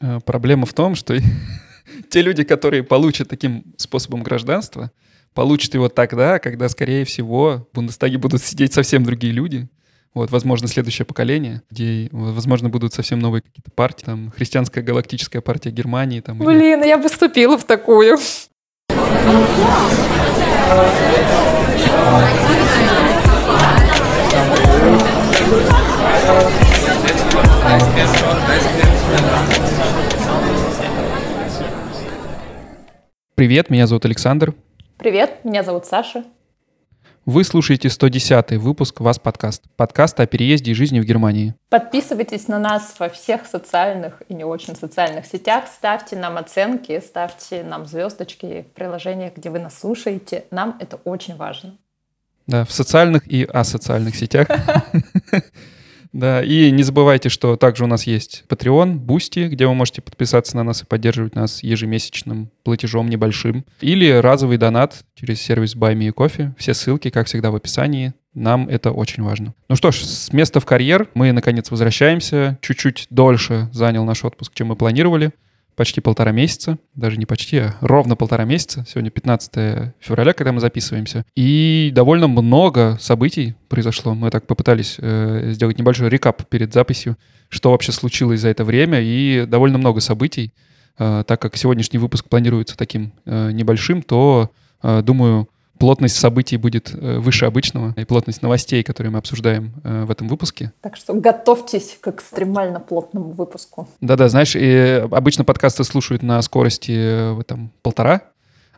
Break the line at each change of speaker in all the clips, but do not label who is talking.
Э, проблема в том, что те люди, которые получат таким способом гражданства, получат его тогда, когда, скорее всего, в Бундестаге будут сидеть совсем другие люди. Вот, возможно, следующее поколение, где, возможно, будут совсем новые какие-то партии, там, христианская галактическая партия Германии. Там,
Блин, или... я бы вступила в такую.
Привет, меня зовут Александр.
Привет, меня зовут Саша.
Вы слушаете 110-й выпуск «Вас подкаст». Подкаст о переезде и жизни в Германии.
Подписывайтесь на нас во всех социальных и не очень социальных сетях. Ставьте нам оценки, ставьте нам звездочки в приложениях, где вы нас слушаете. Нам это очень важно.
Да, в социальных и асоциальных сетях. Да, и не забывайте, что также у нас есть Patreon, Boosty, где вы можете подписаться на нас и поддерживать нас ежемесячным платежом небольшим. Или разовый донат через сервис Buy Me Coffee. Все ссылки, как всегда, в описании. Нам это очень важно. Ну что ж, с места в карьер мы, наконец, возвращаемся. Чуть-чуть дольше занял наш отпуск, чем мы планировали почти полтора месяца, даже не почти, а ровно полтора месяца. Сегодня 15 февраля, когда мы записываемся. И довольно много событий произошло. Мы так попытались э, сделать небольшой рекап перед записью, что вообще случилось за это время, и довольно много событий. Э, так как сегодняшний выпуск планируется таким э, небольшим, то, э, думаю, плотность событий будет э, выше обычного, и плотность новостей, которые мы обсуждаем э, в этом выпуске.
Так что готовьтесь к экстремально плотному выпуску.
Да-да, знаешь, и обычно подкасты слушают на скорости э, там, полтора,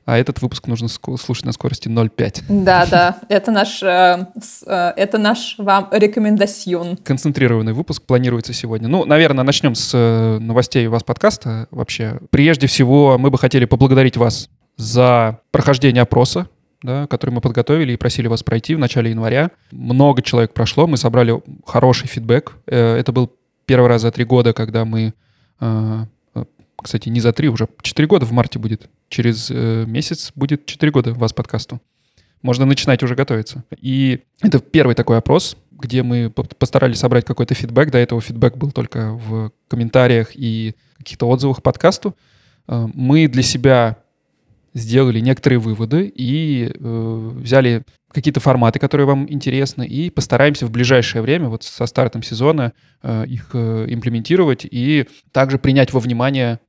а этот выпуск нужно слушать на скорости 0,5.
Да, да, это наш, это наш вам рекомендацион.
Концентрированный выпуск планируется сегодня. Ну, наверное, начнем с новостей вас подкаста вообще. Прежде всего, мы бы хотели поблагодарить вас за прохождение опроса да, который мы подготовили и просили вас пройти в начале января. Много человек прошло, мы собрали хороший фидбэк. Э, это был первый раз за три года, когда мы, э, э, кстати, не за три, уже четыре года в марте будет. Через месяц будет четыре года вас подкасту. Можно начинать уже готовиться. И это первый такой опрос, где мы постарались собрать какой-то фидбэк. До этого фидбэк был только в комментариях и каких-то отзывах к подкасту. Мы для себя сделали некоторые выводы и э, взяли какие-то форматы, которые вам интересны, и постараемся в ближайшее время, вот со стартом сезона, э, их э, имплементировать и также принять во внимание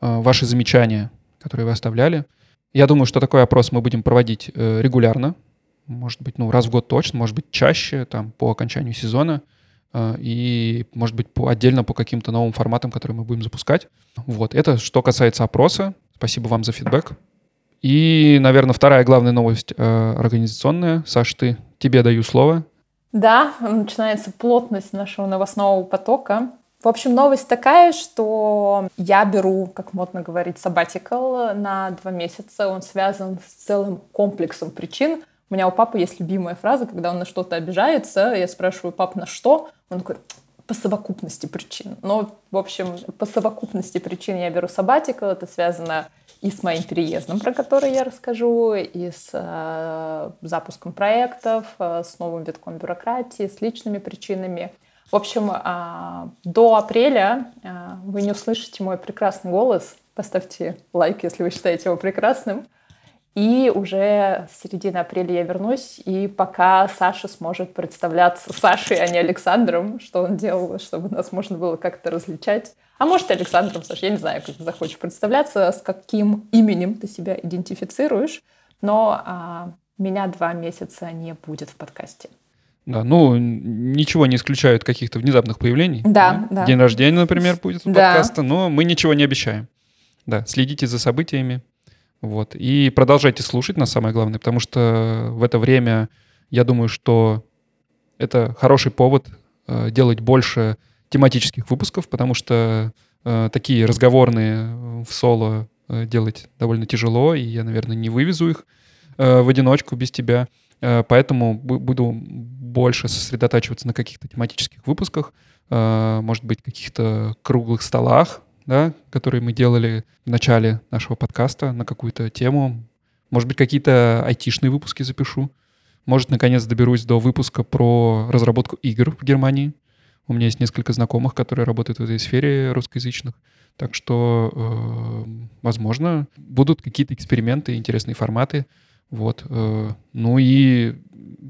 э, ваши замечания, которые вы оставляли. Я думаю, что такой опрос мы будем проводить э, регулярно, может быть, ну, раз в год точно, может быть, чаще, там, по окончанию сезона, э, и, может быть, по, отдельно по каким-то новым форматам, которые мы будем запускать. Вот, это что касается опроса. Спасибо вам за фидбэк. И, наверное, вторая главная новость э, организационная. Саш, ты, тебе даю слово.
Да, начинается плотность нашего новостного потока. В общем, новость такая, что я беру, как модно говорить, sabbatical на два месяца. Он связан с целым комплексом причин. У меня у папы есть любимая фраза, когда он на что-то обижается. Я спрашиваю, пап, на что? Он такой, по совокупности причин. Но, в общем, по совокупности причин я беру сабатикл. Это связано и с моим переездом, про который я расскажу, и с э, запуском проектов, э, с новым витком бюрократии, с личными причинами. В общем, э, до апреля э, вы не услышите мой прекрасный голос. Поставьте лайк, если вы считаете его прекрасным. И уже с середины апреля я вернусь, и пока Саша сможет представляться Сашей, а не Александром, что он делал, чтобы нас можно было как-то различать. А может, Александром, Саша, я не знаю, как ты захочешь представляться, с каким именем ты себя идентифицируешь, но а, меня два месяца не будет в подкасте.
Да, ну, ничего не исключают каких-то внезапных появлений.
Да, да.
День рождения, например, будет у да. подкаста, но мы ничего не обещаем. Да, следите за событиями. Вот. И продолжайте слушать, на самое главное, потому что в это время я думаю, что это хороший повод э, делать больше тематических выпусков, потому что э, такие разговорные в соло э, делать довольно тяжело, и я, наверное, не вывезу их э, в одиночку без тебя. Э, поэтому буду больше сосредотачиваться на каких-то тематических выпусках, э, может быть, каких-то круглых столах, да, которые мы делали в начале нашего подкаста на какую-то тему. Может быть, какие-то айтишные выпуски запишу. Может, наконец доберусь до выпуска про разработку игр в Германии. У меня есть несколько знакомых, которые работают в этой сфере русскоязычных. Так что, э, возможно, будут какие-то эксперименты, интересные форматы. Вот. Э, ну и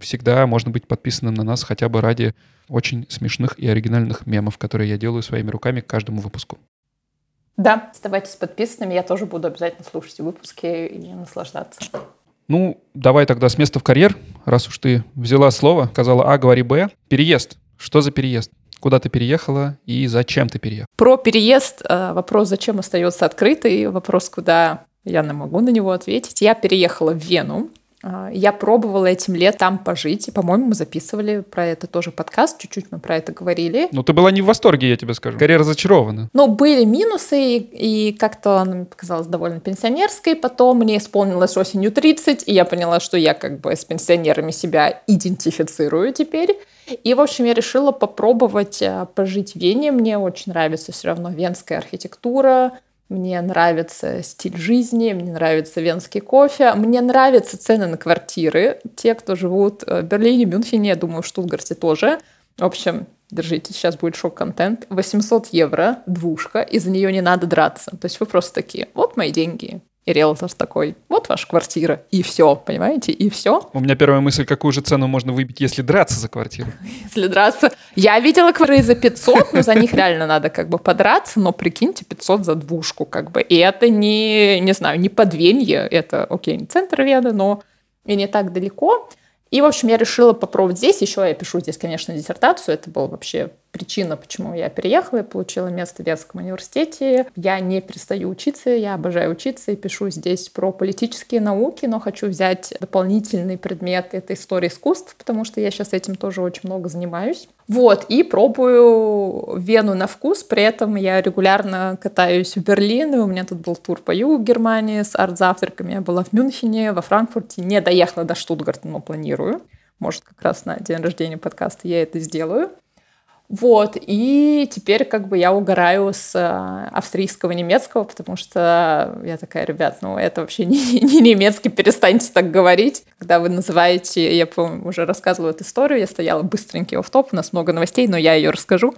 всегда можно быть подписанным на нас хотя бы ради очень смешных и оригинальных мемов, которые я делаю своими руками к каждому выпуску.
Да, оставайтесь подписанными, я тоже буду обязательно слушать выпуски и наслаждаться.
Ну, давай тогда с места в карьер, раз уж ты взяла слово, сказала А, говори Б. Переезд. Что за переезд? Куда ты переехала и зачем ты переехала?
Про переезд э, вопрос «зачем» остается открытый. Вопрос «куда» я не могу на него ответить. Я переехала в Вену я пробовала этим летом пожить. По-моему, мы записывали про это тоже подкаст, чуть-чуть мы про это говорили.
Ну, ты была не в восторге, я тебе скажу. Скорее разочарована.
Ну, были минусы, и, и как-то она мне показалась довольно пенсионерской. Потом мне исполнилось осенью 30, и я поняла, что я как бы с пенсионерами себя идентифицирую теперь. И, в общем, я решила попробовать а, пожить в Вене. Мне очень нравится все равно венская архитектура, мне нравится стиль жизни, мне нравится венский кофе, мне нравятся цены на квартиры. Те, кто живут в Берлине, Мюнхене, я думаю, в Штутгарте тоже. В общем, держите, сейчас будет шок-контент. 800 евро, двушка, и за нее не надо драться. То есть вы просто такие, вот мои деньги, и риэлтор такой, вот ваша квартира, и все, понимаете, и все.
У меня первая мысль, какую же цену можно выбить, если драться за квартиру?
Если драться... Я видела квартиры за 500, но за них реально надо как бы подраться, но прикиньте, 500 за двушку как бы. И это не, не знаю, не подвенье, это, окей, не центр Вены, но и не так далеко. И, в общем, я решила попробовать здесь. Еще я пишу здесь, конечно, диссертацию. Это был вообще причина, почему я переехала, я получила место в Вятском университете. Я не перестаю учиться, я обожаю учиться и пишу здесь про политические науки, но хочу взять дополнительный предмет — это история искусств, потому что я сейчас этим тоже очень много занимаюсь. Вот, и пробую Вену на вкус, при этом я регулярно катаюсь в Берлин, и у меня тут был тур по югу Германии с арт-завтраками, я была в Мюнхене, во Франкфурте, не доехала до Штутгарта, но планирую. Может, как раз на день рождения подкаста я это сделаю. Вот, и теперь как бы я угораю с э, австрийского немецкого, потому что я такая, ребят, ну это вообще не, не немецкий, перестаньте так говорить. Когда вы называете, я, по уже рассказывала эту историю, я стояла быстренький в топ у нас много новостей, но я ее расскажу.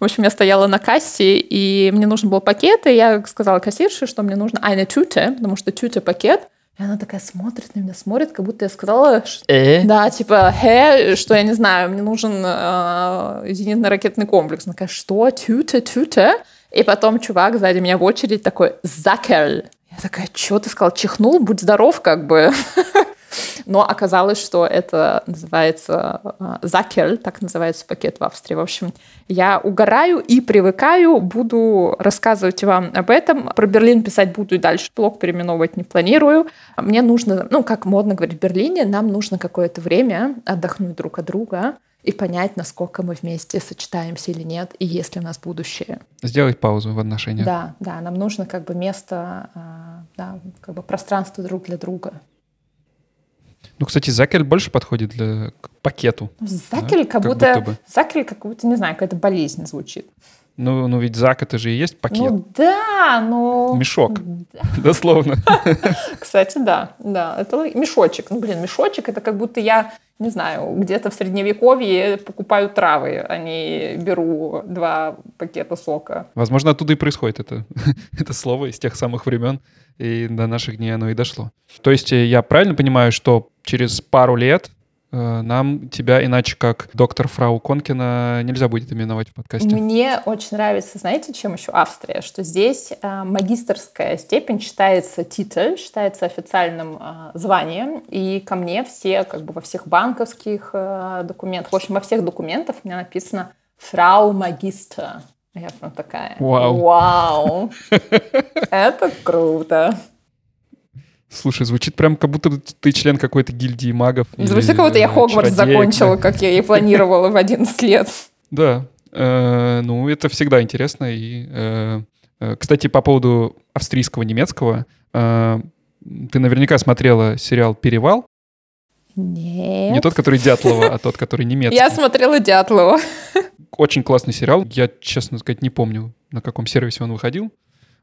В общем, я стояла на кассе, и мне нужен был пакет, и я сказала кассирше, что мне нужно eine Tüte, потому что Tüte пакет, и она такая смотрит на меня, смотрит, как будто я сказала, что, э? да, типа, хэ, что я не знаю, мне нужен э, зенитно-ракетный комплекс. Она такая, что, тюте, тюте? И потом чувак сзади меня в очередь такой, закель. Я такая, что ты сказал, чихнул, будь здоров, как бы. Но оказалось, что это называется э, закель, так называется пакет в Австрии. В общем, я угораю и привыкаю, буду рассказывать вам об этом. Про Берлин писать буду и дальше, блог переименовывать не планирую. Мне нужно, ну, как модно говорить в Берлине, нам нужно какое-то время отдохнуть друг от друга и понять, насколько мы вместе сочетаемся или нет, и есть ли у нас будущее.
Сделать паузу в отношениях.
Да, да, нам нужно как бы место, а, да, как бы пространство друг для друга.
Ну, кстати, закель больше подходит для к пакету.
Закель да? как, как будто, будто бы. закель как будто, не знаю, какая-то болезнь звучит.
Ну, ну ведь зак это же и есть пакет.
Ну да, но...
Мешок, да. дословно.
Кстати, да, да, это мешочек. Ну, блин, мешочек это как будто я, не знаю, где-то в средневековье покупаю травы, а не беру два пакета сока.
Возможно, оттуда и происходит это, это слово из тех самых времен, и до наших дней оно и дошло. То есть э, я правильно понимаю, что через пару лет нам тебя иначе как доктор Фрау Конкина нельзя будет именовать в подкасте.
Мне очень нравится, знаете, чем еще Австрия, что здесь э, магистрская степень считается титуль, считается официальным э, званием, и ко мне все, как бы во всех банковских э, документах, в общем, во всех документах у меня написано Фрау Магистр. Я прям такая.
Вау.
Вау. Это круто.
Слушай, звучит прям, как будто ты член какой-то гильдии магов.
Звучит, как будто я Хогвартс закончила, как я и планировала в 11 лет.
Да. Э, ну, это всегда интересно. И, э, э, кстати, по поводу австрийского, немецкого. Ты наверняка смотрела сериал «Перевал».
Нет.
Не тот, который Дятлова, а тот, который немецкий.
Я смотрела Дятлова.
Очень классный сериал. Я, честно сказать, не помню, на каком сервисе он выходил.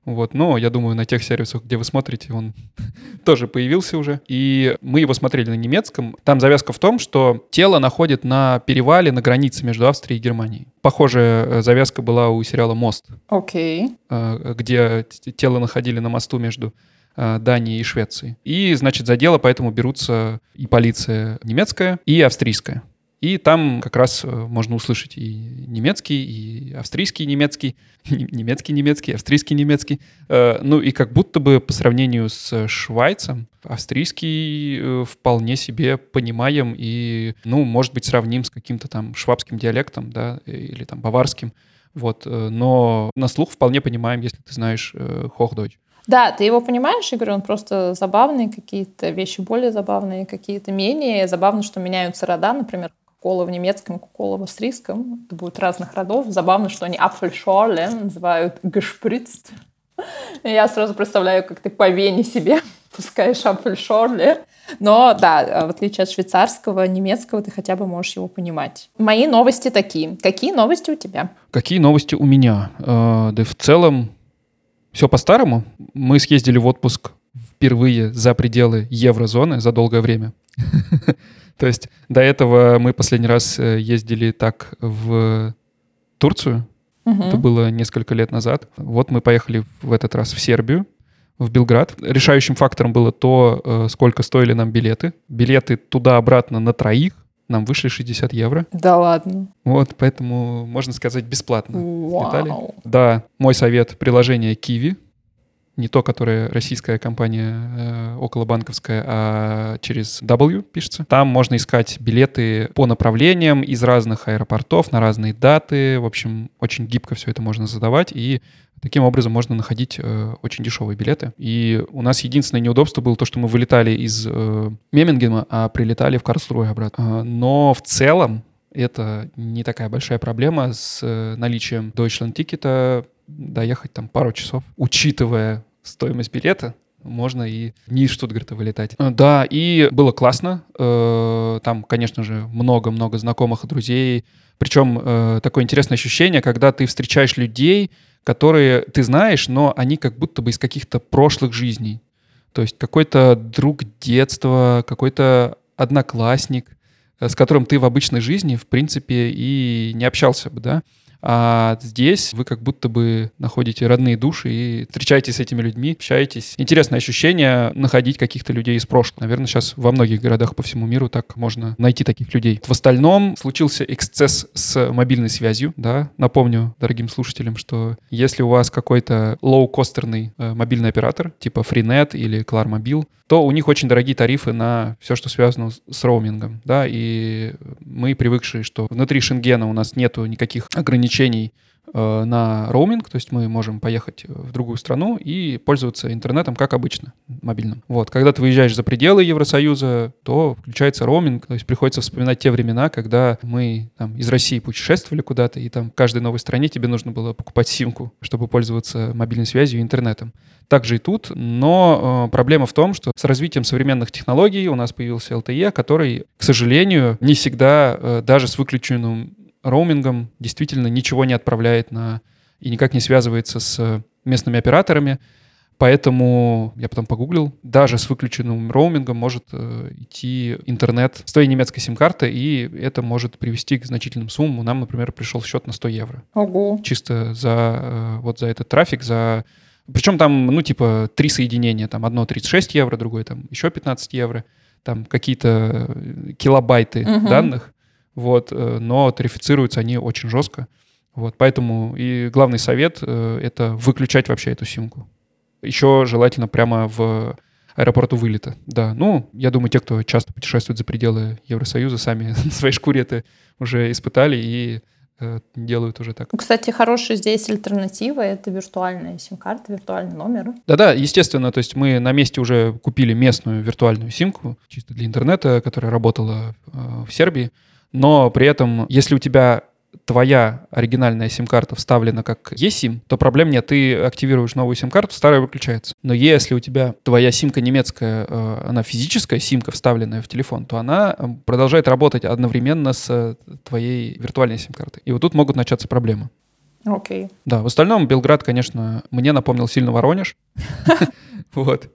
Вот, но я думаю, на тех сервисах, где вы смотрите, он тоже появился уже. И мы его смотрели на немецком. Там завязка в том, что тело находит на перевале, на границе между Австрией и Германией. Похожая э, завязка была у сериала «Мост»,
Окей.
э, где тело находили на мосту между э, Данией и Швецией. И, значит, за дело поэтому берутся и полиция немецкая, и австрийская. И там как раз э, можно услышать и немецкий, и австрийский немецкий, немецкий немецкий, австрийский немецкий. Э, Ну и как будто бы по сравнению с Швайцем, австрийский э, вполне себе понимаем и, ну, может быть, сравним с каким-то там швабским диалектом, да, или там баварским. Вот, но на слух вполне понимаем, если ты знаешь Хохдойч.
Да, ты его понимаешь, Игорь, он просто забавный, какие-то вещи более забавные, какие-то менее. Забавно, что меняются рода, например, Кола в немецком, Кола в австрийском. Это будет разных родов. Забавно, что они Apfelschorle называют гешприцт. И Я сразу представляю, как ты по вене себе пускаешь Apfelschorle. Но да, в отличие от швейцарского, немецкого, ты хотя бы можешь его понимать. Мои новости такие. Какие новости у тебя?
Какие новости у меня? Э, Да в целом все по-старому. Мы съездили в отпуск впервые за пределы еврозоны за долгое время. То есть до этого мы последний раз э, ездили так в Турцию.
Мгм.
Это было несколько лет назад. Вот мы поехали в этот раз в Сербию, в Белград. Решающим фактором было то, э, сколько стоили нам билеты. Билеты туда-обратно на троих нам вышли 60 евро.
Да ладно.
Вот, поэтому, можно сказать, бесплатно. Слетали.
Вау.
Да, мой совет — приложение Kiwi. Не то, которое российская компания э, околобанковская, а через W пишется. Там можно искать билеты по направлениям из разных аэропортов на разные даты. В общем, очень гибко все это можно задавать. И таким образом можно находить э, очень дешевые билеты. И у нас единственное неудобство было то, что мы вылетали из э, Мемингема, а прилетали в Карлсруhe обратно. А, но в целом это не такая большая проблема с э, наличием Deutschland тикета доехать там пару часов, учитывая стоимость билета. Можно и не из Штутгарта вылетать. Э, Да, и было классно. Э, Там, конечно же, много-много знакомых и друзей. Причем э, такое интересное ощущение, когда ты встречаешь людей, которые ты знаешь, но они как будто бы из каких-то прошлых жизней. То есть какой-то друг детства, какой-то одноклассник, с которым ты в обычной жизни, в принципе, и не общался бы, да. А здесь вы как будто бы находите родные души и встречаетесь с этими людьми, общаетесь. Интересное ощущение находить каких-то людей из прошлого. Наверное, сейчас во многих городах по всему миру так можно найти таких людей. В остальном случился эксцесс с мобильной связью, да. Напомню дорогим слушателям, что если у вас какой-то лоу-костерный э, мобильный оператор, типа Freenet или Klarmobil, то у них очень дорогие тарифы на все, что связано с роумингом, да, и мы привыкшие, что внутри Шенгена у нас нету никаких ограничений э, на роуминг, то есть мы можем поехать э, в другую страну и пользоваться интернетом как обычно, мобильным. Вот, когда ты выезжаешь за пределы Евросоюза, то включается роуминг, то есть приходится вспоминать те времена, когда мы там из России путешествовали куда-то, и там в каждой новой стране тебе нужно было покупать симку, чтобы пользоваться мобильной связью и интернетом. Так же и тут, но э, проблема в том, что с развитием современных технологий у нас появился LTE, который, к сожалению, не всегда, э, даже с выключенным роумингом, действительно ничего не отправляет на и никак не связывается с местными операторами. Поэтому я потом погуглил, даже с выключенным роумингом может э, идти интернет с твоей немецкой сим-карты, и это может привести к значительным суммам. Нам, например, пришел счет на 100 евро
Ого.
чисто за э, вот за этот трафик, за причем там, ну, типа, три соединения, там одно 36 евро, другое там еще 15 евро, там какие-то э, килобайты
Мгм.
данных, вот, э, но тарифицируются они очень жестко, вот, поэтому и главный совет э, — это выключать вообще эту симку. Еще желательно прямо в аэропорту вылета, да. Ну, я думаю, те, кто часто путешествует за пределы Евросоюза, сами на своей шкуре это уже испытали и э, делают уже так.
Ну, Кстати, хорошая здесь альтернатива — это виртуальная сим-карта, виртуальный номер.
Да-да, естественно, то есть мы на месте уже купили местную виртуальную симку, чисто для интернета, которая работала э, в Сербии, но при этом, если у тебя твоя оригинальная сим-карта вставлена как eSIM, то проблем нет. Ты активируешь новую сим-карту, старая выключается. Но если у тебя твоя симка немецкая, э, она физическая симка, вставленная в телефон, то она э, продолжает работать одновременно с э, твоей виртуальной сим-картой. И вот тут могут начаться проблемы.
Окей.
Да, в остальном Белград, конечно, мне напомнил сильно Воронеж. Вот.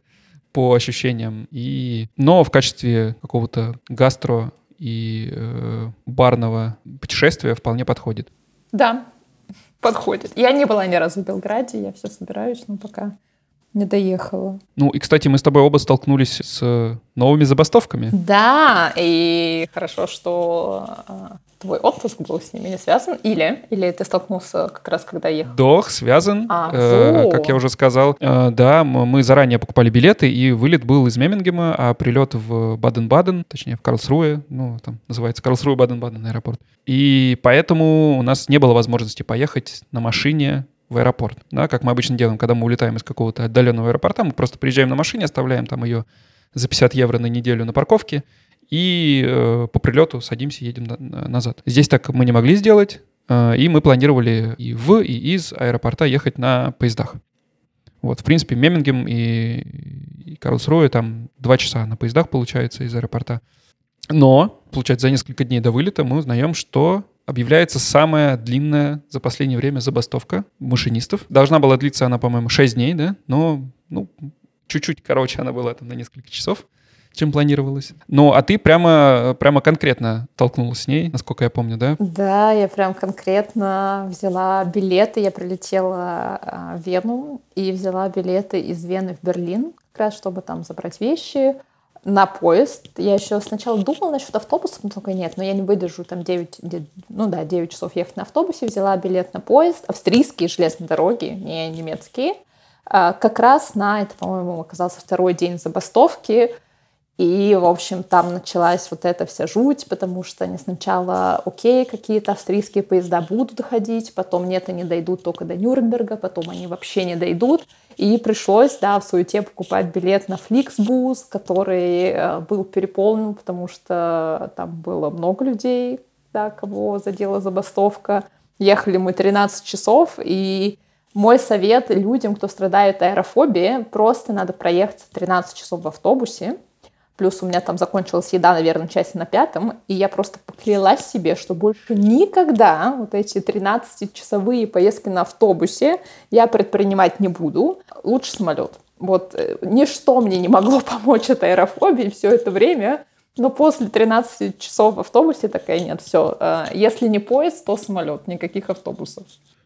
По ощущениям. И... Но в качестве какого-то гастро и э, барного путешествия вполне подходит.
Да, подходит. Я не была ни разу в Белграде, я все собираюсь, но пока не доехала.
Ну и, кстати, мы с тобой оба столкнулись с новыми забастовками.
Да, и хорошо, что а, твой отпуск был с ними не связан, или, или ты столкнулся как раз, когда ехал?
Дох связан,
А,
э, как я уже сказал. Э, да, мы заранее покупали билеты, и вылет был из Мемингема, а прилет в Баден-Баден, точнее в Карлсруэ, ну, там называется Карлсруэ Баден-Баден аэропорт. И поэтому у нас не было возможности поехать на машине в аэропорт, да, как мы обычно делаем, когда мы улетаем из какого-то отдаленного аэропорта, мы просто приезжаем на машине, оставляем там ее за 50 евро на неделю на парковке, и э, по прилету садимся, едем на- на- назад. Здесь так мы не могли сделать, э, и мы планировали и в, и из аэропорта ехать на поездах. Вот, в принципе, Мемингем и, и Карлсруэ там два часа на поездах получается из аэропорта. Но, получается, за несколько дней до вылета мы узнаем, что объявляется самая длинная за последнее время забастовка машинистов. Должна была длиться она, по-моему, 6 дней, да? Но, ну, чуть-чуть короче она была там на несколько часов, чем планировалось. Ну, а ты прямо, прямо конкретно толкнулась с ней, насколько я помню, да?
Да, я прям конкретно взяла билеты. Я прилетела а, в Вену и взяла билеты из Вены в Берлин, как раз чтобы там забрать вещи на поезд. Я еще сначала думала насчет автобуса, но только нет, но я не выдержу там 9, де- ну да, 9 часов ехать на автобусе. Взяла билет на поезд, австрийские железные дороги, не немецкие. А, Как раз на, это, по-моему, оказался второй день забастовки. И, в общем, там началась вот эта вся жуть, потому что они сначала, окей, какие-то австрийские поезда будут ходить, потом нет, они дойдут только до Нюрнберга, потом они вообще не дойдут. И пришлось, да, в суете покупать билет на Фликсбус, который э, был переполнен, потому что там было много людей, да, кого задела забастовка. Ехали мы 13 часов, и мой совет людям, кто страдает аэрофобией, просто надо проехаться 13 часов в автобусе, Плюс у меня там закончилась еда, наверное, части на пятом, и я просто поклялась себе, что больше никогда вот эти 13-часовые поездки на автобусе я предпринимать не буду. Лучше самолет. Вот э, ничто мне не могло помочь от аэрофобии все это время, но после 13 часов в автобусе такая нет, все. Если не поезд, то самолет, никаких автобусов.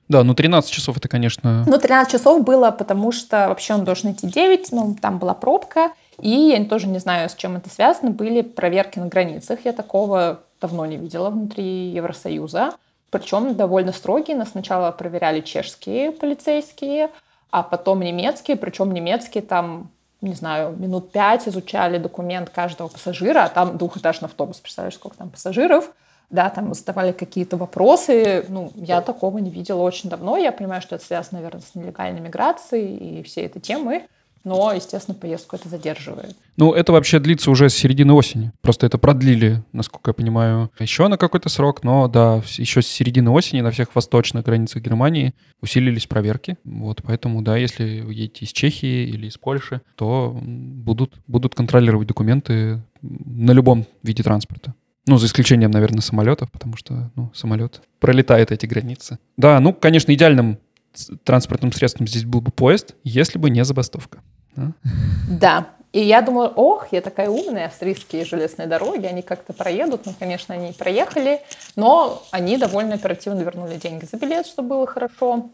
Да, ну 13 часов это, конечно...
Ну, 13 часов было, потому что вообще он должен идти 9, ну, там была пробка, и я тоже не знаю, с чем это связано, были проверки на границах. Я такого давно не видела внутри Евросоюза. Причем довольно строгие. Нас сначала проверяли чешские полицейские, а потом немецкие. Причем немецкие там, не знаю, минут пять изучали документ каждого пассажира, а там двухэтажный автобус, представляешь, сколько там пассажиров. Да, там задавали какие-то вопросы. Ну, я такого не видела очень давно. Я понимаю, что это связано, наверное, с нелегальной миграцией и всей этой темой. Но, естественно, поездку это задерживает.
Ну, это вообще длится уже с середины осени. Просто это продлили, насколько я понимаю, еще на какой-то срок. Но да, еще с середины осени на всех восточных границах Германии усилились проверки. Вот, поэтому, да, если вы едете из Чехии или из Польши, то будут, будут контролировать документы на любом виде транспорта. Ну, за исключением, наверное, самолетов, потому что, ну, самолет пролетает эти границы. Да, ну, конечно, идеальным транспортным средством здесь был бы поезд, если бы не забастовка. Да?
Да. И я думаю, ох, я такая умная, австрийские железные дороги, они как-то проедут. Ну, конечно, они и проехали, но они довольно оперативно вернули деньги за билет, что было хорошо.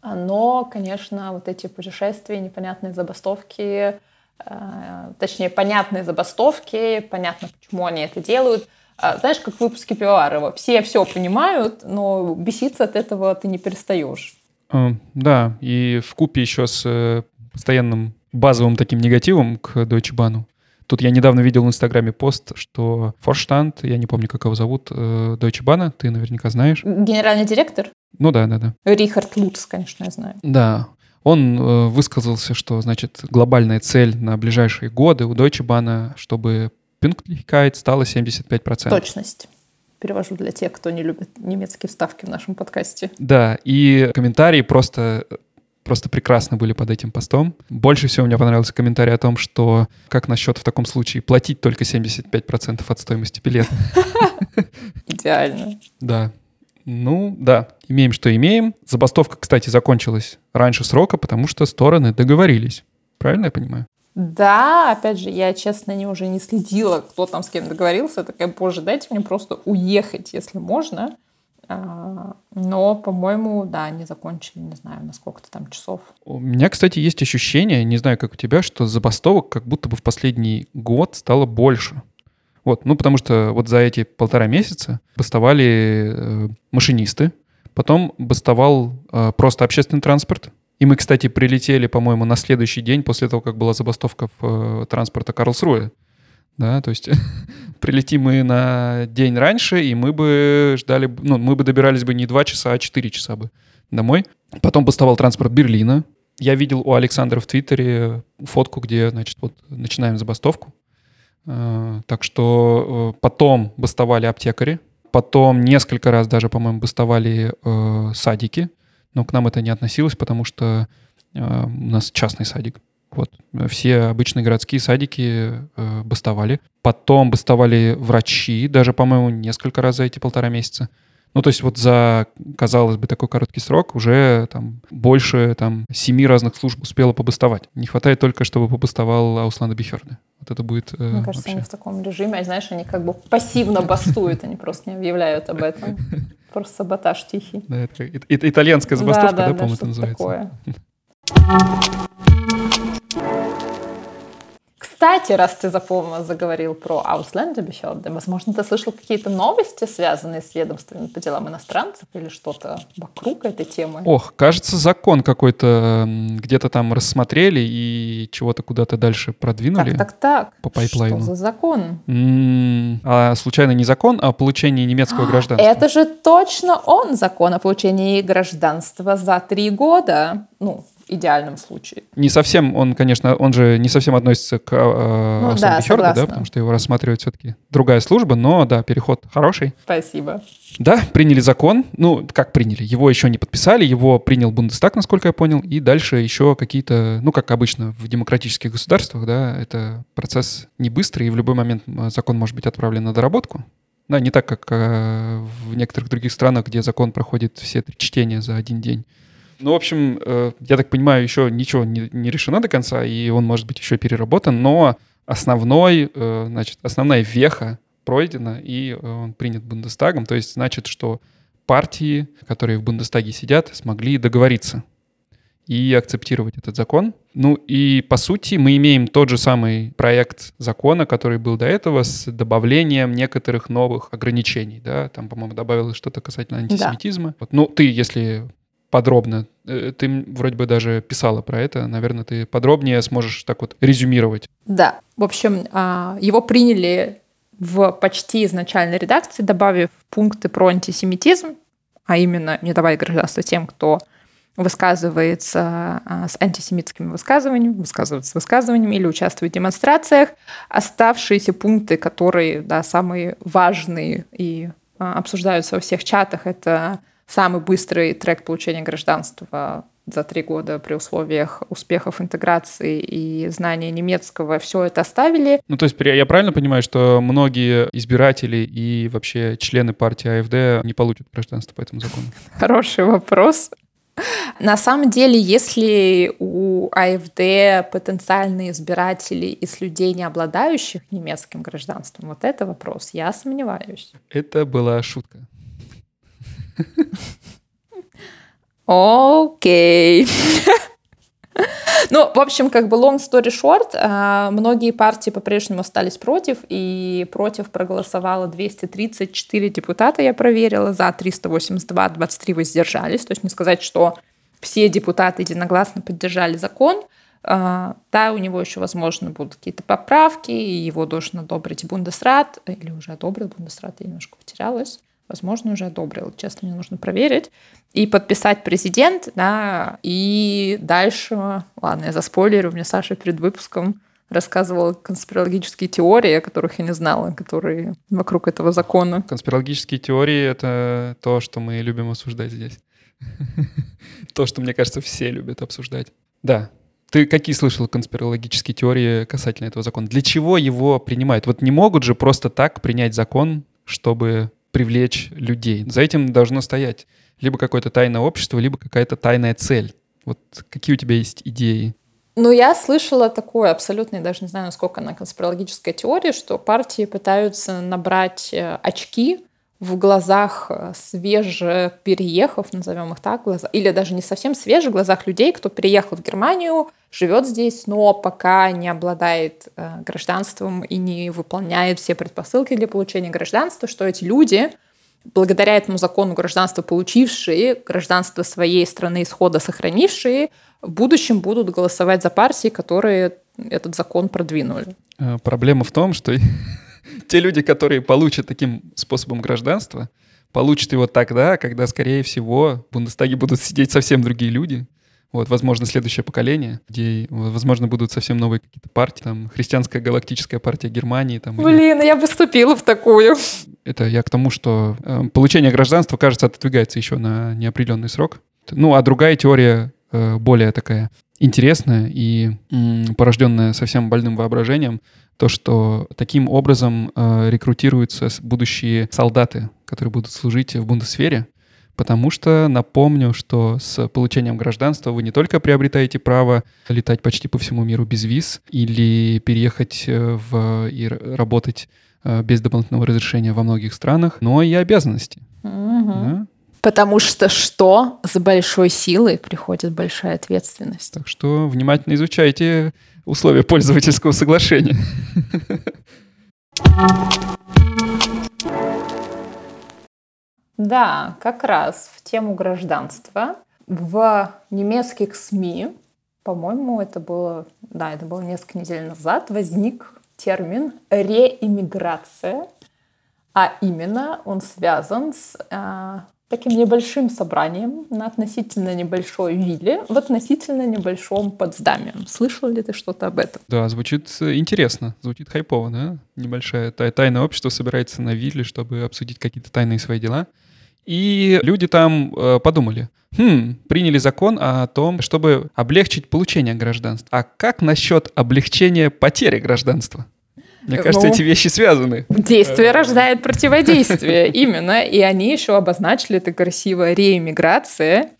А, Но, конечно, вот эти путешествия, непонятные забастовки, э, точнее, понятные забастовки, понятно, почему они это делают. А, Знаешь, как в выпуске Пивоварова. Все все понимают, но беситься от этого ты не перестаешь.
Э, Да, и в купе еще с э, постоянным базовым таким негативом к Deutsche Bahn. Тут я недавно видел в Инстаграме пост, что Форштант, я не помню, как его зовут, э, Deutsche Bahn, ты наверняка знаешь.
Генеральный директор
Ну да, да, да.
Рихард Луц, конечно, я знаю.
Да, он э, высказался, что, значит, глобальная цель на ближайшие годы у Deutsche Bahn, чтобы Pünktlichkeit стала 75%.
Точность. Перевожу для тех, кто не любит немецкие вставки в нашем подкасте.
Да, и комментарии просто, просто прекрасно были под этим постом. Больше всего мне понравился комментарий о том, что как насчет в таком случае платить только 75% от стоимости билета.
Идеально.
Да. Ну, да, имеем, что имеем. Забастовка, кстати, закончилась раньше срока, потому что стороны договорились. Правильно я понимаю?
Да, опять же, я, честно, не уже не следила, кто там с кем договорился. Я такая, боже, дайте мне просто уехать, если можно. А, но, по-моему, да, они закончили, не знаю, на сколько-то там часов.
У меня, кстати, есть ощущение, не знаю, как у тебя, что забастовок как будто бы в последний год стало больше. Вот, ну, потому что вот за эти полтора месяца бастовали э, машинисты, потом бастовал э, просто общественный транспорт. И мы, кстати, прилетели, по-моему, на следующий день после того, как была забастовка в э, транспорта Карлсруэ. Да, то есть прилетим мы на день раньше, и мы бы ждали, ну, мы бы добирались бы не два часа, а четыре часа бы домой. Потом бастовал транспорт Берлина. Я видел у Александра в Твиттере фотку, где, значит, вот начинаем забастовку. Э, так что э, потом бастовали аптекари, потом несколько раз даже, по-моему, бастовали э, садики, но к нам это не относилось, потому что у нас частный садик. Вот. Все обычные городские садики э, бастовали. Потом бастовали врачи, даже, по-моему, несколько раз за эти полтора месяца. Ну, то есть вот за, казалось бы, такой короткий срок уже там больше там семи разных служб успела побастовать. Не хватает только, чтобы побастовал Аусланда Бихерны. Вот это будет
э, Мне кажется, вообще... они в таком режиме, знаешь, они как бы пассивно бастуют, они просто не объявляют об этом. Просто саботаж тихий.
Да, это итальянская забастовка, да, по-моему, это называется.
Кстати, раз ты запомнил, заговорил про Ausländer Behörde, возможно, ты слышал какие-то новости, связанные с ведомствами по делам иностранцев или что-то вокруг этой темы?
Ох, кажется, закон какой-то где-то там рассмотрели и чего-то куда-то дальше продвинули.
Так, так, так.
По пайплайну.
Что за закон?
М-м, а случайно не закон, а получение немецкого гражданства?
Это же точно он, закон о получении гражданства за три года. Ну, идеальном случае.
Не совсем, он, конечно, он же не совсем относится к э, ну, да, Херда, да, потому что его рассматривает все-таки другая служба, но да, переход хороший.
Спасибо.
Да, приняли закон. Ну, как приняли? Его еще не подписали, его принял Бундестаг, насколько я понял, и дальше еще какие-то, ну, как обычно в демократических государствах, да, это процесс не быстрый, и в любой момент закон может быть отправлен на доработку. Да, не так, как э, в некоторых других странах, где закон проходит все три чтения за один день. Ну, в общем, э, я так понимаю, еще ничего не, не решено до конца, и он может быть еще переработан, но основной, э, значит, основная веха пройдена, и э, он принят Бундестагом. То есть значит, что партии, которые в Бундестаге сидят, смогли договориться и акцептировать этот закон. Ну и по сути мы имеем тот же самый проект закона, который был до этого, с добавлением некоторых новых ограничений. Да? Там, по-моему, добавилось что-то касательно антисемитизма. Да. Вот, ну ты, если подробно. Э, ты вроде бы даже писала про это. Наверное, ты подробнее сможешь так вот резюмировать.
Да. В общем, а, его приняли в почти изначальной редакции, добавив пункты про антисемитизм, а именно не давать гражданство тем, кто высказывается а, с антисемитскими высказываниями, высказывается высказываниями или участвует в демонстрациях. Оставшиеся пункты, которые да, самые важные и а, обсуждаются во всех чатах, это самый быстрый трек получения гражданства за три года при условиях успехов интеграции и знания немецкого, все это оставили.
Ну, то есть я правильно понимаю, что многие избиратели и вообще члены партии АФД не получат гражданство по этому закону?
Хороший вопрос. На самом деле, если у АФД потенциальные избиратели из людей, не обладающих немецким гражданством, вот это вопрос, я сомневаюсь.
Это была шутка.
Окей. Ну, в общем, как бы long story short, а, многие партии по-прежнему остались против, и против проголосовало 234 депутата, я проверила, за 382, 23 воздержались. То есть не сказать, что все депутаты единогласно поддержали закон. А, да, у него еще, возможно, будут какие-то поправки, и его должен одобрить Бундесрат, или уже одобрил Бундесрат, я немножко потерялась возможно, уже одобрил. Честно, мне нужно проверить. И подписать президент, да, и дальше, ладно, я заспойлерю, мне Саша перед выпуском рассказывал конспирологические теории, о которых я не знала, которые вокруг этого закона.
Конспирологические теории — это то, что мы любим обсуждать здесь. То, что, мне кажется, все любят обсуждать. Да. Ты какие слышал конспирологические теории касательно этого закона? Для чего его принимают? Вот не могут же просто так принять закон, чтобы привлечь людей. За этим должно стоять либо какое-то тайное общество, либо какая-то тайная цель. Вот какие у тебя есть идеи?
Ну, я слышала такое абсолютно, я даже не знаю, насколько она конспирологическая теория, что партии пытаются набрать э, очки в глазах э, свежих переехав, назовем их так, глаза, или даже не совсем свежих, глазах людей, кто переехал в Германию, живет здесь, но пока не обладает э, гражданством и не выполняет все предпосылки для получения гражданства, что эти люди, благодаря этому закону гражданства получившие, гражданство своей страны исхода сохранившие, в будущем будут голосовать за партии, которые этот закон продвинули.
Э, проблема в том, что те люди, которые получат таким способом гражданства, получат его тогда, когда, скорее всего, в Бундестаге будут сидеть совсем другие люди. Вот, возможно, следующее поколение, где, возможно, будут совсем новые какие-то партии, там, христианская галактическая партия Германии. Там,
Блин, или... я бы вступила в такую.
Это я к тому, что э, получение гражданства, кажется, отодвигается еще на неопределенный срок. Ну, а другая теория, э, более такая интересная и м, порожденная совсем больным воображением, то, что таким образом э, рекрутируются будущие солдаты, которые будут служить в бундесфере, потому что напомню, что с получением гражданства вы не только приобретаете право летать почти по всему миру без виз или переехать э, в, и работать э, без дополнительного разрешения во многих странах, но и обязанности.
Угу. Да? Потому что что? С большой силой приходит большая ответственность.
Так что внимательно изучайте условия пользовательского соглашения.
Да, как раз в тему гражданства в немецких СМИ, по-моему, это было, да, это было несколько недель назад, возник термин реиммиграция, а именно он связан с а, таким небольшим собранием на относительно небольшой вилле в относительно небольшом Потсдаме. Слышал ли ты что-то об этом?
Да, звучит э, интересно, звучит хайпово, да? Небольшое тайное общество собирается на вилле, чтобы обсудить какие-то тайные свои дела. И люди там э, подумали, хм, приняли закон о том, чтобы облегчить получение гражданства. А как насчет облегчения потери гражданства? Мне кажется, ну, эти вещи связаны.
Действие рождает противодействие, именно. И они еще обозначили это красиво реэмиграция.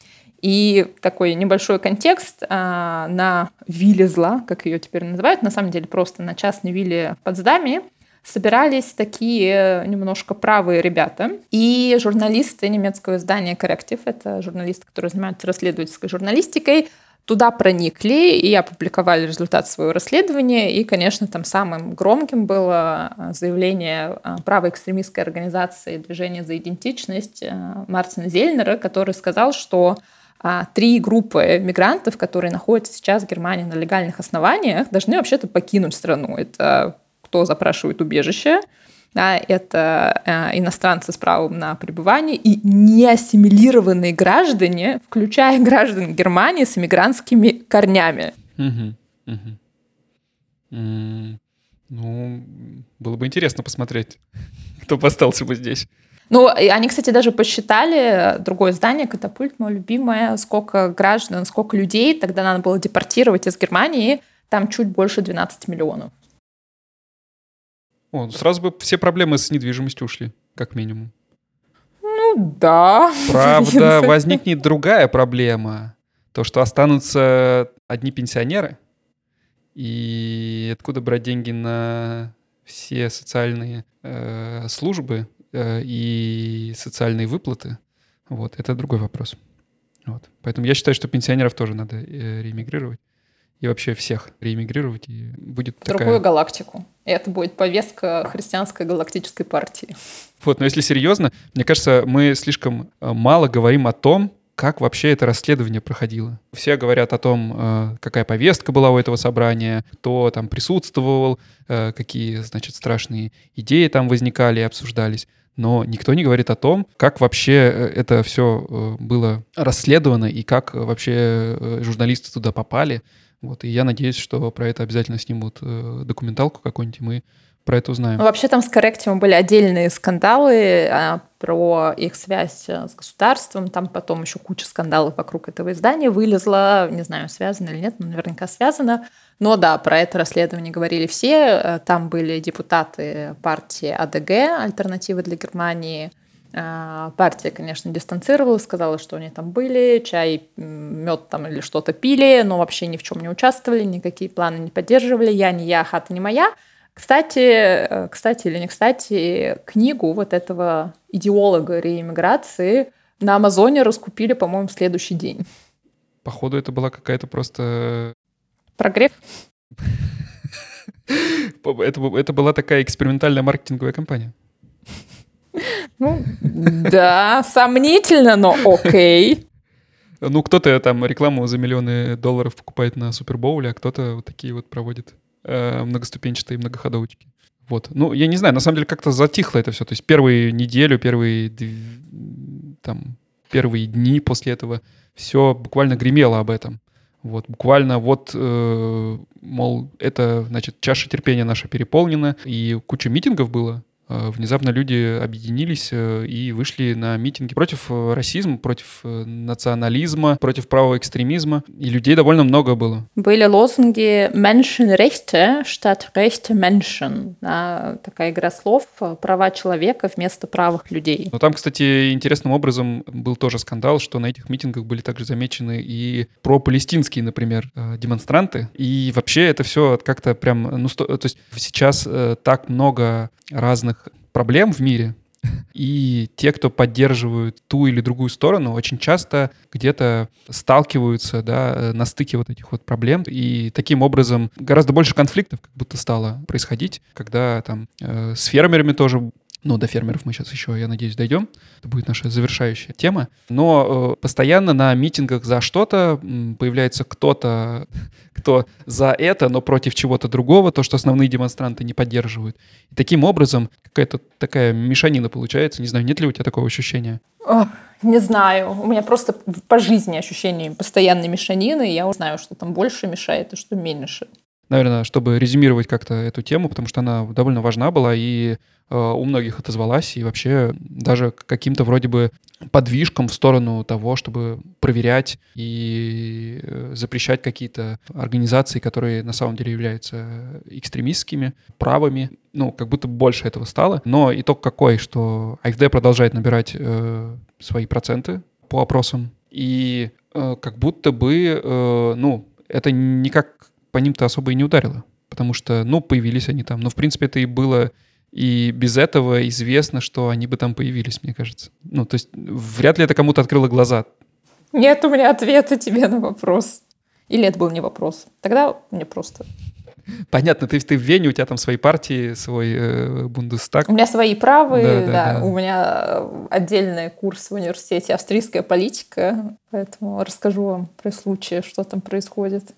И такой небольшой контекст а, на вилле зла, как ее теперь называют, на самом деле просто на частной вилле в Потсдаме, собирались такие немножко правые ребята. И журналисты немецкого издания Corrective, это журналисты, которые занимаются расследовательской журналистикой, туда проникли и опубликовали результат своего расследования. И, конечно, там самым громким было а, заявление а, правоэкстремистской организации «Движение за идентичность» а, Мартина Зельнера, который сказал, что три группы мигрантов, которые находятся сейчас в Германии на легальных основаниях, должны вообще-то покинуть страну. Это кто запрашивает убежище, да, это э, иностранцы с правом на пребывание и неассимилированные граждане, включая граждан Германии с иммигрантскими корнями.
Ну, было бы интересно посмотреть, кто остался бы здесь.
Ну, они, кстати, даже посчитали, другое здание, Катапульт, мое любимое, сколько граждан, сколько людей тогда надо было депортировать из Германии, там чуть больше 12 миллионов.
О, сразу бы все проблемы с недвижимостью ушли, как минимум.
Ну да.
Правда, возникнет другая проблема. То, что останутся одни пенсионеры. И откуда брать деньги на все социальные э, службы э, и социальные выплаты? Вот, это другой вопрос. Вот. Поэтому я считаю, что пенсионеров тоже надо э, реэмигрировать и вообще всех реэмигрировать, и будет
другую галактику. И это будет повестка христианской галактической партии.
Вот, но если серьезно, мне кажется, мы слишком э, мало говорим о том, как вообще это расследование проходило. Все говорят о том, э, какая повестка была у этого собрания, кто там присутствовал, э, какие, значит, страшные идеи там возникали и обсуждались. Но никто не говорит о том, как вообще это все было расследовано и как вообще журналисты туда попали. Вот, и я надеюсь, что про это обязательно снимут э, документалку какую-нибудь, и мы про это узнаем.
Ну, вообще там с Коррективом были отдельные скандалы а, про их связь э, с государством. Там потом еще куча скандалов вокруг этого издания вылезла. Не знаю, связано или нет, но наверняка связано. Но да, про это расследование говорили все. Э, там были депутаты партии АДГ, Альтернативы для Германии – партия, конечно, дистанцировалась, сказала, что они там были, чай, мед там или что-то пили, но вообще ни в чем не участвовали, никакие планы не поддерживали. Я не я, хата не моя. Кстати, э, кстати или не кстати, книгу вот этого идеолога реиммиграции на Амазоне раскупили, по-моему, в следующий день.
Походу, это была какая-то просто...
Прогрев?
Это, это была такая экспериментальная маркетинговая компания.
Ну, да, сомнительно, но окей.
Ну, кто-то там рекламу за миллионы долларов покупает на Супербоуле, а кто-то вот такие вот проводит э, многоступенчатые многоходовочки. Вот. Ну, я не знаю, на самом деле как-то затихло это все. То есть первую неделю, первые, там, первые дни после этого все буквально гремело об этом. Вот, буквально вот, э, мол, это, значит, чаша терпения наша переполнена, и куча митингов было, внезапно люди объединились э, и вышли на митинги против э, расизма, против национализма, против правого экстремизма. И людей довольно много было.
Были лозунги «Menschenrechte statt Rechte Menschen». Да, такая игра слов «права человека вместо правых людей».
Но там, кстати, интересным образом был тоже скандал, что на этих митингах были также замечены и пропалестинские, например, демонстранты. И вообще это все как-то прям... Ну, то есть сейчас так много разных проблем в мире, и те, кто поддерживают ту или другую сторону, очень часто где-то сталкиваются да, на стыке вот этих вот проблем. И таким образом гораздо больше конфликтов как будто стало происходить, когда там э, с фермерами тоже ну, до фермеров мы сейчас еще, я надеюсь, дойдем. Это будет наша завершающая тема. Но э, постоянно на митингах за что-то появляется кто-то, кто за это, но против чего-то другого, то, что основные демонстранты не поддерживают. И таким образом какая-то такая мешанина получается. Не знаю, нет ли у тебя такого ощущения?
О, не знаю. У меня просто по жизни ощущение постоянной мешанины. Я знаю, что там больше мешает и что меньше
наверное, чтобы резюмировать как-то эту тему, потому что она довольно важна была и э, у многих отозвалась, и вообще даже каким-то вроде бы подвижком в сторону того, чтобы проверять и э, запрещать какие-то организации, которые на самом деле являются экстремистскими, правыми. Ну, как будто больше этого стало. Но итог какой, что АФД продолжает набирать э, свои проценты по опросам, и э, как будто бы, э, ну, это никак по ним-то особо и не ударило. Потому что, ну, появились они там. Но, в принципе, это и было и без этого известно, что они бы там появились, мне кажется. Ну, то есть вряд ли это кому-то открыло глаза.
Нет у меня ответа тебе на вопрос. Или это был не вопрос. Тогда мне просто...
Понятно, ты, ты в Вене, у тебя там свои партии, свой э, Бундестаг.
У меня свои правые, да, да, да. У меня отдельный курс в университете «Австрийская политика», поэтому расскажу вам при случае, что там происходит.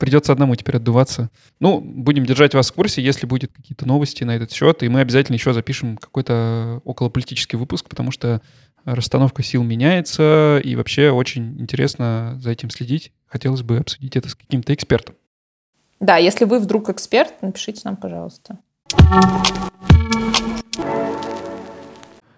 Придется одному теперь отдуваться. Ну, будем держать вас в курсе, если будет какие-то новости на этот счет, и мы обязательно еще запишем какой-то околополитический выпуск, потому что расстановка сил меняется, и вообще очень интересно за этим следить. Хотелось бы обсудить это с каким-то экспертом.
Да, если вы вдруг эксперт, напишите нам, пожалуйста.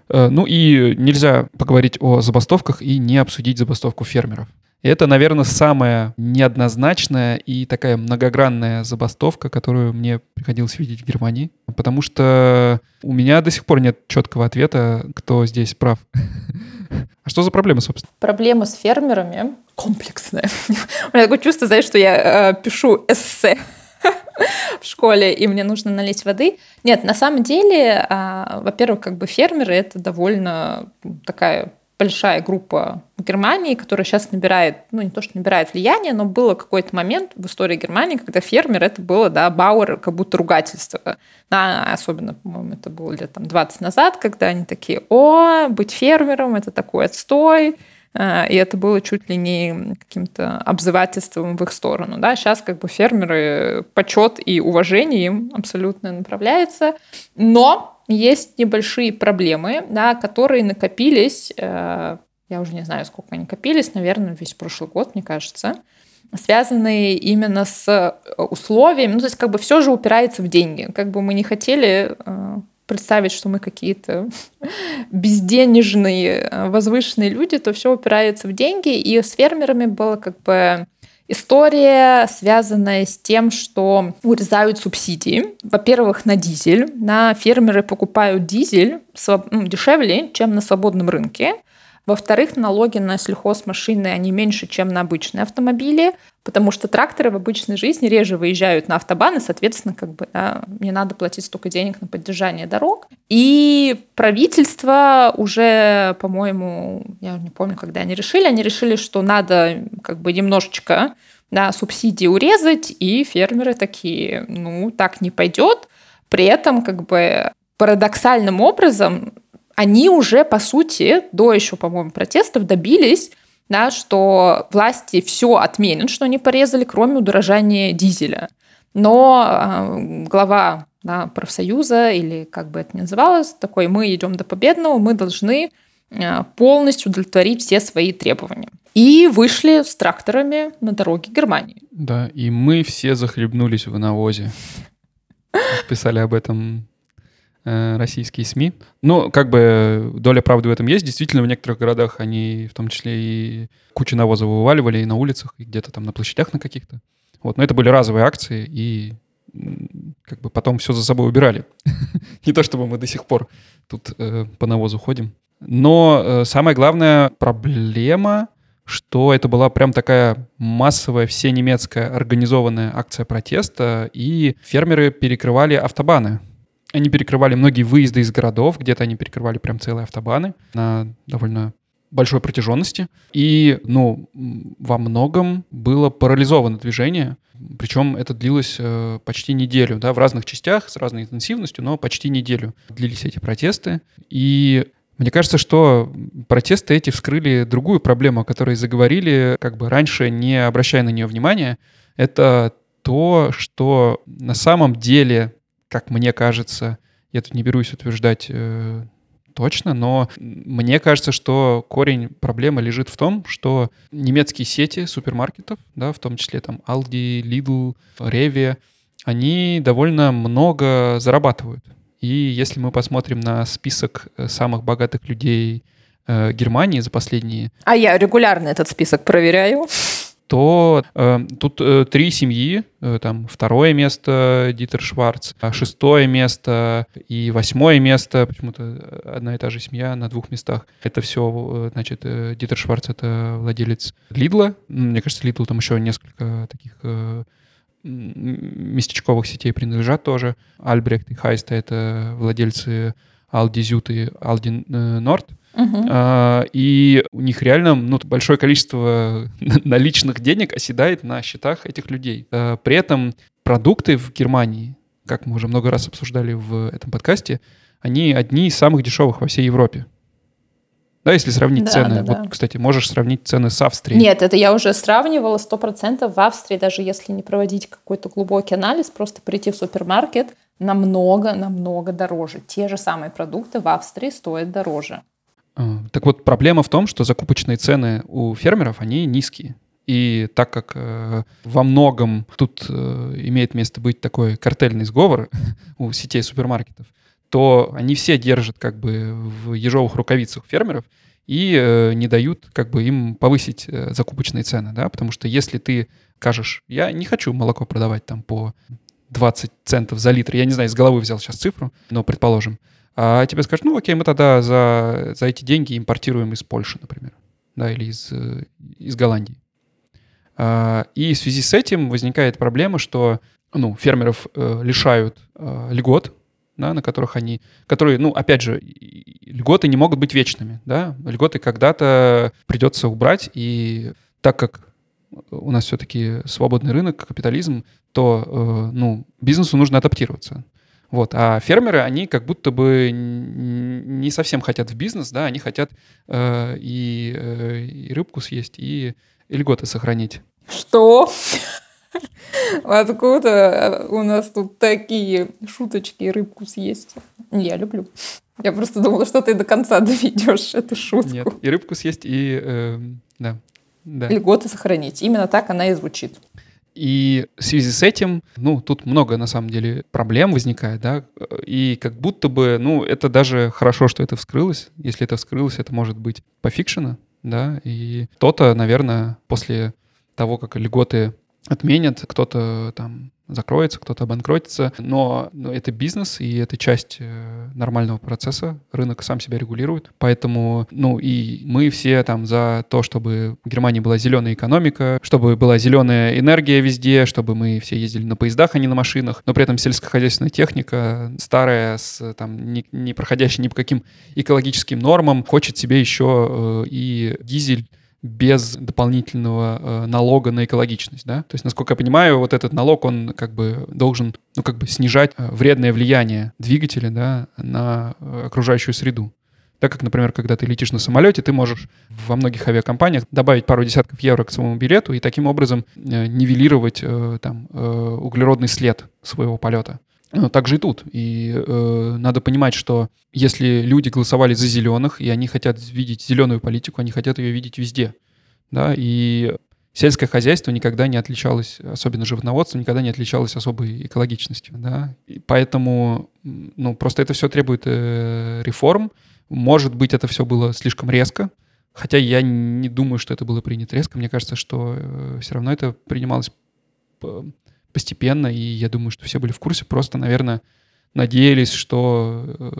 Э, ну и нельзя поговорить о забастовках и не обсудить забастовку фермеров. Это, наверное, самая неоднозначная и такая многогранная забастовка, которую мне приходилось видеть в Германии. Потому что у меня до сих пор нет четкого ответа, кто здесь прав. А что за проблема, собственно?
Проблема с фермерами комплексная. У меня такое чувство, знаешь, что я э, пишу эссе в школе, и мне нужно налить воды. Нет, на самом деле, э, во-первых, как бы фермеры — это довольно такая большая группа в Германии, которая сейчас набирает, ну не то, что набирает влияние, но было какой-то момент в истории Германии, когда фермер это было, да, Бауэр, как будто ругательство. Да, особенно, по-моему, это было лет там 20 назад, когда они такие, о, быть фермером, это такой отстой, а, и это было чуть ли не каким-то обзывательством в их сторону. Да? Сейчас как бы фермеры, почет и уважение им абсолютно направляется. Но есть небольшие проблемы, да, которые накопились, э, я уже не знаю, сколько они копились, наверное, весь прошлый год, мне кажется, связанные именно с э, условиями. Ну, то есть как бы все же упирается в деньги. Как бы мы не хотели э, представить, что мы какие-то безденежные, возвышенные люди, то все упирается в деньги. И с фермерами было как бы История, связанная с тем, что урезают субсидии. Во-первых, на дизель. На фермеры покупают дизель ну, дешевле, чем на свободном рынке. Во-вторых, налоги на сельхозмашины, они меньше, чем на обычные автомобили, потому что тракторы в обычной жизни реже выезжают на автобаны, соответственно, как бы да, не надо платить столько денег на поддержание дорог. И правительство уже, по-моему, я не помню, когда они решили, они решили, что надо как бы немножечко да, субсидии урезать, и фермеры такие, ну, так не пойдет. При этом, как бы, парадоксальным образом они уже, по сути, до еще, по-моему, протестов добились, да, что власти все отменят, что они порезали, кроме удорожания дизеля. Но э, глава да, профсоюза, или как бы это ни называлось, такой, мы идем до победного, мы должны э, полностью удовлетворить все свои требования. И вышли с тракторами на дороге Германии.
Да, и мы все захлебнулись в навозе. Писали об этом российские СМИ. Ну, как бы доля правды в этом есть. Действительно, в некоторых городах они в том числе и кучу навоза вываливали и на улицах, и где-то там на площадях на каких-то. Вот, но это были разовые акции, и как бы потом все за собой убирали. Не то чтобы мы до сих пор тут э, по навозу ходим. Но э, самая главная проблема, что это была прям такая массовая всенемецкая организованная акция протеста, и фермеры перекрывали автобаны они перекрывали многие выезды из городов, где-то они перекрывали прям целые автобаны на довольно большой протяженности. И, ну, во многом было парализовано движение, причем это длилось э, почти неделю, да, в разных частях, с разной интенсивностью, но почти неделю длились эти протесты. И мне кажется, что протесты эти вскрыли другую проблему, о которой заговорили, как бы раньше не обращая на нее внимания. Это то, что на самом деле как мне кажется, я тут не берусь утверждать э, точно, но мне кажется, что корень проблемы лежит в том, что немецкие сети супермаркетов, да, в том числе там Aldi, Lidl, Rewe, они довольно много зарабатывают. И если мы посмотрим на список э, самых богатых людей э, Германии за последние...
А я регулярно этот список проверяю
то э, тут э, три семьи, э, там второе место Дитер Шварц, а шестое место и восьмое место, почему-то одна и та же семья на двух местах. Это все, э, значит, э, Дитер Шварц — это владелец Лидла, мне кажется, Лидл там еще несколько таких э, местечковых сетей принадлежат тоже. Альбрехт и Хайста — это владельцы Алди Зют и Алди Норд. Uh-huh. А, и у них реально ну, большое количество наличных денег оседает на счетах этих людей. А, при этом продукты в Германии, как мы уже много раз обсуждали в этом подкасте, они одни из самых дешевых во всей Европе. Да, если сравнить да, цены. Да, вот, кстати, можешь сравнить цены с Австрией.
Нет, это я уже сравнивала сто процентов. В Австрии, даже если не проводить какой-то глубокий анализ, просто прийти в супермаркет, намного, намного дороже. Те же самые продукты в Австрии стоят дороже.
А, так вот, проблема в том, что закупочные цены у фермеров, они низкие. И так как э, во многом тут э, имеет место быть такой картельный сговор у сетей супермаркетов, то они все держат как бы в ежовых рукавицах фермеров и э, не дают как бы им повысить э, закупочные цены, да, потому что если ты скажешь, я не хочу молоко продавать там по 20 центов за литр, я не знаю, из головы взял сейчас цифру, но предположим, а тебе скажут, ну окей, мы тогда за, за эти деньги импортируем из Польши, например, да, или из, э, из Голландии. А, и в связи с этим возникает проблема, что ну, фермеров э, лишают э, льгот, да, на которых они, которые, ну, опять же, льготы не могут быть вечными, да, льготы когда-то придется убрать, и так как у нас все-таки свободный рынок, капитализм, то, э, ну, бизнесу нужно адаптироваться. Вот. А фермеры, они как будто бы не совсем хотят в бизнес, да, они хотят э, и, э, и рыбку съесть, и, и льготы сохранить.
Что? Откуда у нас тут такие шуточки рыбку съесть? Я люблю. Я просто думала, что ты до конца доведешь эту шутку.
Нет, и рыбку съесть, и э, да, да.
Льготы сохранить. Именно так она и звучит.
И в связи с этим, ну, тут много, на самом деле, проблем возникает, да, и как будто бы, ну, это даже хорошо, что это вскрылось. Если это вскрылось, это может быть пофикшено, да, и кто-то, наверное, после того, как льготы отменят, кто-то там закроется, кто-то обанкротится, но, но это бизнес, и это часть э, нормального процесса, рынок сам себя регулирует, поэтому, ну, и мы все там за то, чтобы в Германии была зеленая экономика, чтобы была зеленая энергия везде, чтобы мы все ездили на поездах, а не на машинах, но при этом сельскохозяйственная техника старая, с, там, не, не проходящая ни по каким экологическим нормам, хочет себе еще э, и дизель без дополнительного э, налога на экологичность, да? То есть, насколько я понимаю, вот этот налог, он как бы должен, ну, как бы снижать э, вредное влияние двигателя, да, на э, окружающую среду. Так как, например, когда ты летишь на самолете, ты можешь во многих авиакомпаниях добавить пару десятков евро к своему билету и таким образом э, нивелировать э, там э, углеродный след своего полета. Ну, так же и тут. И э, надо понимать, что если люди голосовали за зеленых, и они хотят видеть зеленую политику, они хотят ее видеть везде. Да, и сельское хозяйство никогда не отличалось, особенно животноводство, никогда не отличалось особой экологичностью. Да? И поэтому ну, просто это все требует э, реформ. Может быть, это все было слишком резко, хотя я не думаю, что это было принято резко. Мне кажется, что э, все равно это принималось постепенно, и я думаю, что все были в курсе, просто, наверное, надеялись, что, э,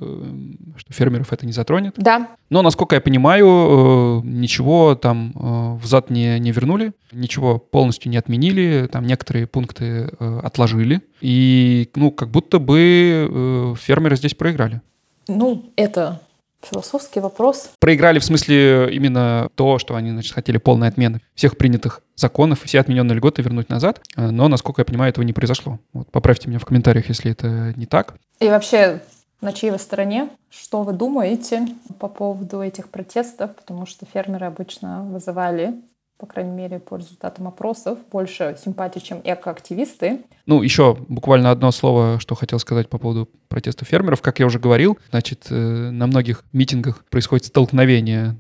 что фермеров это не затронет.
Да.
Но, насколько я понимаю, э, ничего там э, взад не, не вернули, ничего полностью не отменили, там некоторые пункты отложили, и, ну, как будто бы фермеры здесь проиграли.
Ну, это Философский вопрос.
Проиграли в смысле именно то, что они, значит, хотели полной отмены всех принятых законов, все отмененные льготы вернуть назад. Э, но, насколько я понимаю, этого не произошло. Вот, поправьте меня в комментариях, если это не так.
И вообще, на чьей вы стороне? Что вы думаете по поводу этих протестов? Потому что фермеры обычно вызывали по крайней мере, по результатам опросов, больше симпатий, чем экоактивисты.
Ну, еще буквально одно слово, что хотел сказать по поводу протеста фермеров. Как я уже говорил, значит, э, на многих митингах происходит столкновение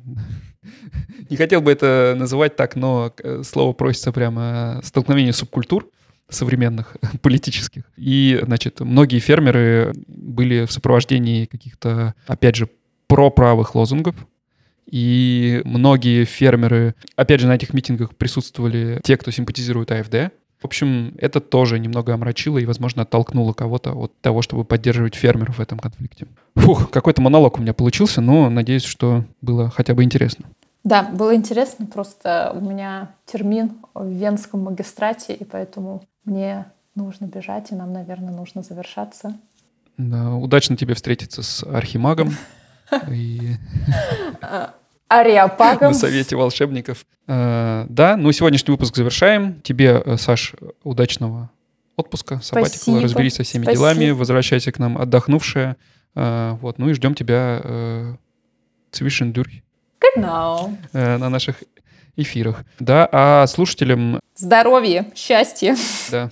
не хотел бы это называть так, но э, слово просится прямо столкновение субкультур современных политических. И, значит, многие фермеры были в сопровождении каких-то, опять же, проправых лозунгов, и многие фермеры, опять же, на этих митингах присутствовали те, кто симпатизирует АФД. В общем, это тоже немного омрачило и, возможно, оттолкнуло кого-то от того, чтобы поддерживать фермеров в этом конфликте. Фух, какой-то монолог у меня получился, но надеюсь, что было хотя бы интересно.
Да, было интересно, просто у меня термин в Венском магистрате, и поэтому мне нужно бежать, и нам, наверное, нужно завершаться.
Да, удачно тебе встретиться с архимагом.
Ариапагом.
На совете волшебников. А, да, ну сегодняшний выпуск завершаем. Тебе, э, Саш, удачного отпуска, сабатикала, разберись со всеми Спасибо. делами, возвращайся к нам отдохнувшая. А, вот, ну и ждем тебя Цвишендюрь.
Genau.
Э, на наших эфирах. Да, а слушателям...
Здоровья, счастья.
Да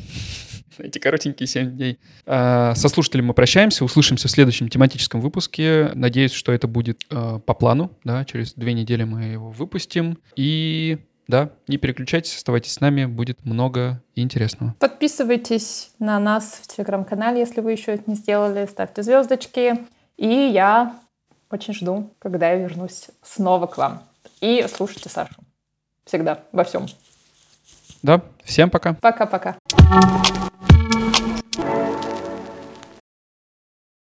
эти коротенькие 7 дней. А, со слушателем мы прощаемся, услышимся в следующем тематическом выпуске. Надеюсь, что это будет а, по плану, да, через две недели мы его выпустим. И да, не переключайтесь, оставайтесь с нами, будет много интересного.
Подписывайтесь на нас в телеграм-канале, если вы еще это не сделали, ставьте звездочки. И я очень жду, когда я вернусь снова к вам. И слушайте Сашу. Всегда, во всем.
Да, всем пока.
Пока-пока.